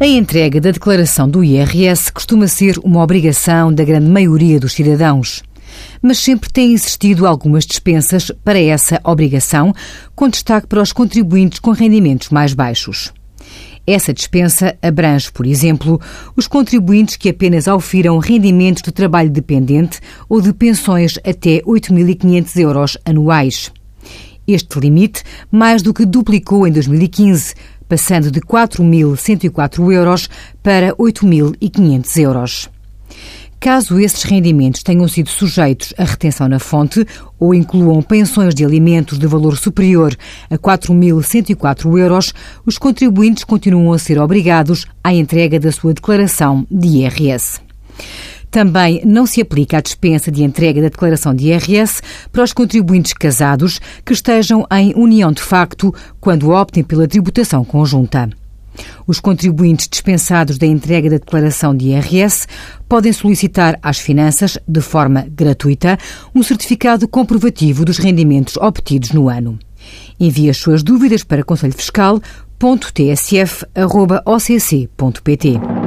A entrega da declaração do IRS costuma ser uma obrigação da grande maioria dos cidadãos. Mas sempre têm existido algumas dispensas para essa obrigação, com destaque para os contribuintes com rendimentos mais baixos. Essa dispensa abrange, por exemplo, os contribuintes que apenas aufiram rendimentos de trabalho dependente ou de pensões até 8.500 euros anuais. Este limite mais do que duplicou em 2015, passando de 4.104 euros para 8.500 euros. Caso esses rendimentos tenham sido sujeitos à retenção na fonte ou incluam pensões de alimentos de valor superior a 4.104 euros, os contribuintes continuam a ser obrigados à entrega da sua declaração de IRS. Também não se aplica a dispensa de entrega da declaração de IRS para os contribuintes casados que estejam em união de facto quando optem pela tributação conjunta. Os contribuintes dispensados da entrega da declaração de IRS podem solicitar às finanças, de forma gratuita, um certificado comprovativo dos rendimentos obtidos no ano. Envie as suas dúvidas para conselhofiscal.tsf.occ.pt.